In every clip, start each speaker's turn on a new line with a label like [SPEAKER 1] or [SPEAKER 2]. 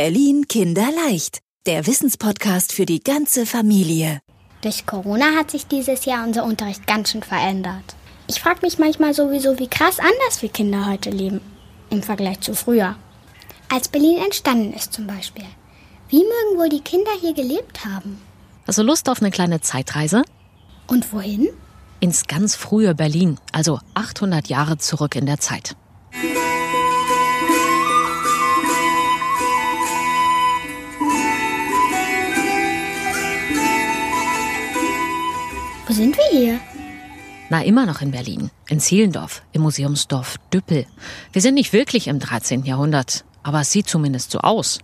[SPEAKER 1] Berlin Kinderleicht, der Wissenspodcast für die ganze Familie.
[SPEAKER 2] Durch Corona hat sich dieses Jahr unser Unterricht ganz schön verändert. Ich frage mich manchmal sowieso, wie krass anders wir Kinder heute leben. Im Vergleich zu früher. Als Berlin entstanden ist zum Beispiel. Wie mögen wohl die Kinder hier gelebt haben?
[SPEAKER 3] Hast du Lust auf eine kleine Zeitreise?
[SPEAKER 2] Und wohin?
[SPEAKER 3] Ins ganz frühe Berlin, also 800 Jahre zurück in der Zeit.
[SPEAKER 2] Sind wir hier?
[SPEAKER 3] Na, immer noch in Berlin, in Zehlendorf, im Museumsdorf Düppel. Wir sind nicht wirklich im 13. Jahrhundert, aber es sieht zumindest so aus.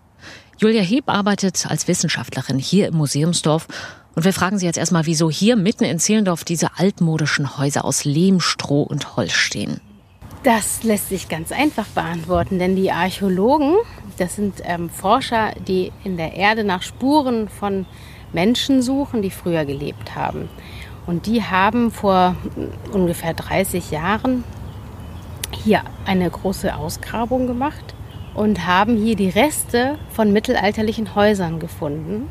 [SPEAKER 3] Julia Heb arbeitet als Wissenschaftlerin hier im Museumsdorf und wir fragen sie jetzt erstmal, wieso hier mitten in Zehlendorf diese altmodischen Häuser aus Lehm, Stroh und Holz stehen.
[SPEAKER 4] Das lässt sich ganz einfach beantworten, denn die Archäologen, das sind ähm, Forscher, die in der Erde nach Spuren von Menschen suchen, die früher gelebt haben. Und die haben vor ungefähr 30 Jahren hier eine große Ausgrabung gemacht und haben hier die Reste von mittelalterlichen Häusern gefunden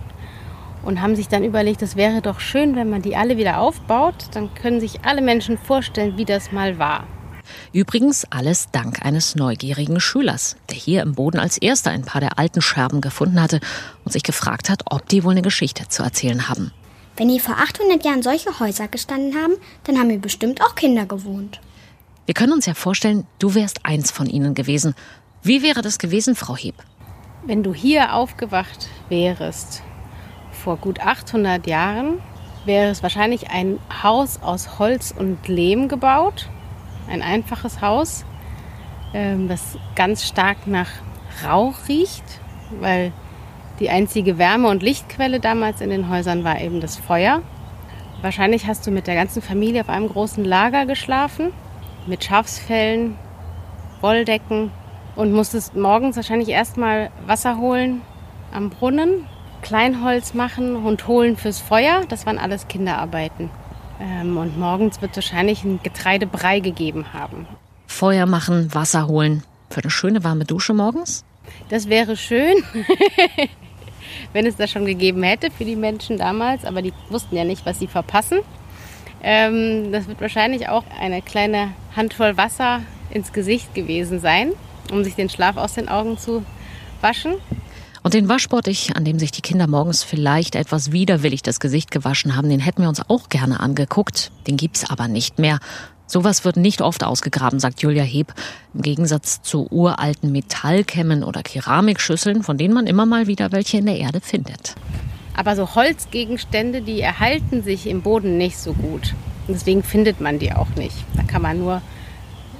[SPEAKER 4] und haben sich dann überlegt, es wäre doch schön, wenn man die alle wieder aufbaut, dann können sich alle Menschen vorstellen, wie das mal war.
[SPEAKER 3] Übrigens alles dank eines neugierigen Schülers, der hier im Boden als erster ein paar der alten Scherben gefunden hatte und sich gefragt hat, ob die wohl eine Geschichte zu erzählen haben.
[SPEAKER 2] Wenn hier vor 800 Jahren solche Häuser gestanden haben, dann haben hier bestimmt auch Kinder gewohnt.
[SPEAKER 3] Wir können uns ja vorstellen, du wärst eins von ihnen gewesen. Wie wäre das gewesen, Frau Heb?
[SPEAKER 4] Wenn du hier aufgewacht wärst, vor gut 800 Jahren, wäre es wahrscheinlich ein Haus aus Holz und Lehm gebaut. Ein einfaches Haus, ähm, das ganz stark nach Rauch riecht, weil die einzige Wärme- und Lichtquelle damals in den Häusern war eben das Feuer. Wahrscheinlich hast du mit der ganzen Familie auf einem großen Lager geschlafen, mit Schafsfällen, Wolldecken und musstest morgens wahrscheinlich erstmal Wasser holen am Brunnen, Kleinholz machen und holen fürs Feuer. Das waren alles Kinderarbeiten. Ähm, und morgens wird wahrscheinlich ein Getreidebrei gegeben haben.
[SPEAKER 3] Feuer machen, Wasser holen. Für eine schöne warme Dusche morgens?
[SPEAKER 4] Das wäre schön. wenn es das schon gegeben hätte für die Menschen damals, aber die wussten ja nicht, was sie verpassen. Ähm, das wird wahrscheinlich auch eine kleine Handvoll Wasser ins Gesicht gewesen sein, um sich den Schlaf aus den Augen zu waschen.
[SPEAKER 3] Und den Waschbottich, an dem sich die Kinder morgens vielleicht etwas widerwillig das Gesicht gewaschen haben, den hätten wir uns auch gerne angeguckt. Den gibt's aber nicht mehr. Sowas wird nicht oft ausgegraben, sagt Julia Heb. Im Gegensatz zu uralten Metallkämmen oder Keramikschüsseln, von denen man immer mal wieder welche in der Erde findet.
[SPEAKER 4] Aber so Holzgegenstände, die erhalten sich im Boden nicht so gut. deswegen findet man die auch nicht. Da kann man nur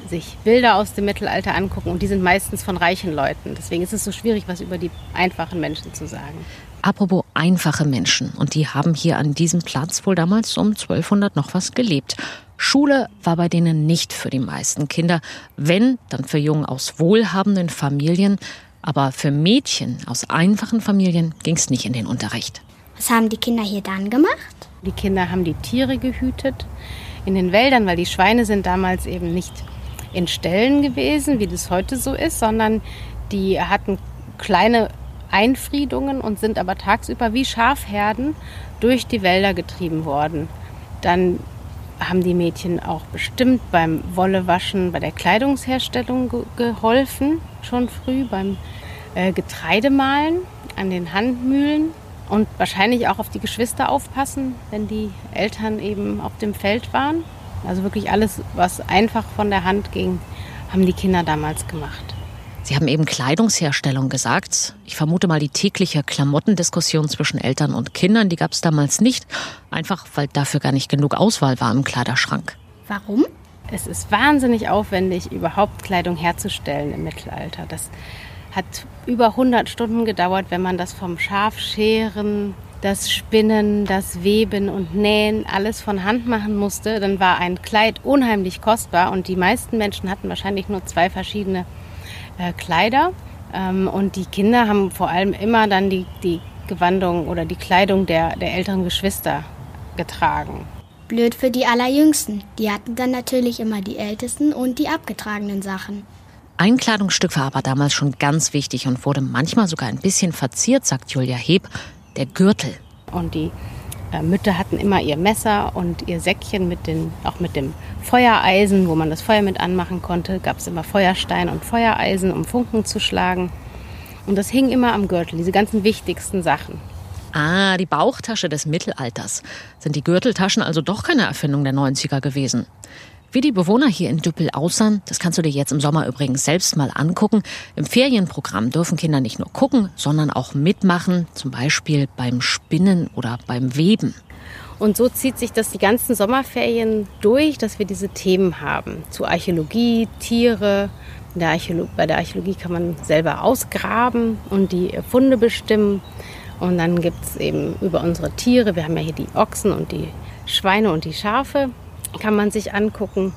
[SPEAKER 4] sich Bilder aus dem Mittelalter angucken und die sind meistens von reichen Leuten. Deswegen ist es so schwierig, was über die einfachen Menschen zu sagen.
[SPEAKER 3] Apropos einfache Menschen. Und die haben hier an diesem Platz wohl damals um 1200 noch was gelebt. Schule war bei denen nicht für die meisten Kinder. Wenn, dann für Jungen aus wohlhabenden Familien. Aber für Mädchen aus einfachen Familien ging es nicht in den Unterricht.
[SPEAKER 2] Was haben die Kinder hier dann gemacht?
[SPEAKER 4] Die Kinder haben die Tiere gehütet in den Wäldern, weil die Schweine sind damals eben nicht in Ställen gewesen, wie das heute so ist, sondern die hatten kleine Einfriedungen und sind aber tagsüber wie Schafherden durch die Wälder getrieben worden. Dann haben die Mädchen auch bestimmt beim Wollewaschen, bei der Kleidungsherstellung ge geholfen, schon früh, beim äh, Getreidemahlen an den Handmühlen und wahrscheinlich auch auf die Geschwister aufpassen, wenn die Eltern eben auf dem Feld waren. Also wirklich alles, was einfach von der Hand ging, haben die Kinder damals gemacht.
[SPEAKER 3] Sie haben eben Kleidungsherstellung gesagt. Ich vermute mal, die tägliche Klamottendiskussion zwischen Eltern und Kindern, die gab es damals nicht. Einfach, weil dafür gar nicht genug Auswahl war im Kleiderschrank.
[SPEAKER 2] Warum?
[SPEAKER 4] Es ist wahnsinnig aufwendig, überhaupt Kleidung herzustellen im Mittelalter. Das hat über 100 Stunden gedauert, wenn man das vom Schafscheren, das Spinnen, das Weben und Nähen alles von Hand machen musste. Dann war ein Kleid unheimlich kostbar und die meisten Menschen hatten wahrscheinlich nur zwei verschiedene äh, Kleider. Ähm, und die Kinder haben vor allem immer dann die, die Gewandung oder die Kleidung der, der älteren Geschwister getragen.
[SPEAKER 2] Blöd für die Allerjüngsten. Die hatten dann natürlich immer die ältesten und die abgetragenen Sachen.
[SPEAKER 3] Ein Kleidungsstück war aber damals schon ganz wichtig und wurde manchmal sogar ein bisschen verziert, sagt Julia Heb, der Gürtel.
[SPEAKER 4] Und die Mütter hatten immer ihr Messer und ihr Säckchen mit den, auch mit dem Feuereisen, wo man das Feuer mit anmachen konnte. Gab es immer Feuerstein und Feuereisen, um Funken zu schlagen. Und das hing immer am Gürtel, diese ganzen wichtigsten Sachen.
[SPEAKER 3] Ah, die Bauchtasche des Mittelalters. Sind die Gürteltaschen also doch keine Erfindung der 90er gewesen? Wie die Bewohner hier in Düppel aussahen, das kannst du dir jetzt im Sommer übrigens selbst mal angucken. Im Ferienprogramm dürfen Kinder nicht nur gucken, sondern auch mitmachen, zum Beispiel beim Spinnen oder beim Weben.
[SPEAKER 4] Und so zieht sich das die ganzen Sommerferien durch, dass wir diese Themen haben. Zu Archäologie, Tiere. Der bei der Archäologie kann man selber ausgraben und die Funde bestimmen. Und dann gibt es eben über unsere Tiere, wir haben ja hier die Ochsen und die Schweine und die Schafe kann man sich angucken.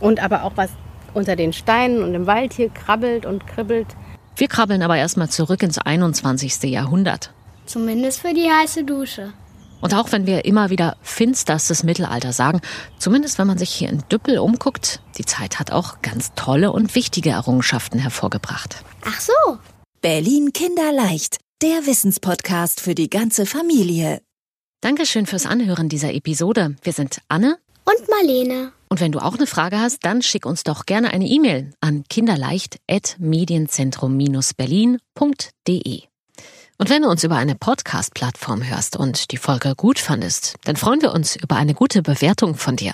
[SPEAKER 4] Und aber auch was unter den Steinen und im Wald hier krabbelt und kribbelt.
[SPEAKER 3] Wir krabbeln aber erstmal zurück ins 21. Jahrhundert.
[SPEAKER 2] Zumindest für die heiße Dusche.
[SPEAKER 3] Und auch wenn wir immer wieder finsterstes Mittelalter sagen, zumindest wenn man sich hier in Düppel umguckt, die Zeit hat auch ganz tolle und wichtige Errungenschaften hervorgebracht.
[SPEAKER 2] Ach so.
[SPEAKER 1] Berlin Kinderleicht, der Wissenspodcast für die ganze Familie.
[SPEAKER 3] Dankeschön fürs Anhören dieser Episode. Wir sind Anne
[SPEAKER 2] und Marlene.
[SPEAKER 3] Und wenn du auch eine Frage hast, dann schick uns doch gerne eine E-Mail an kinderleicht.medienzentrum-berlin.de. Und wenn du uns über eine Podcast-Plattform hörst und die Folge gut fandest, dann freuen wir uns über eine gute Bewertung von dir.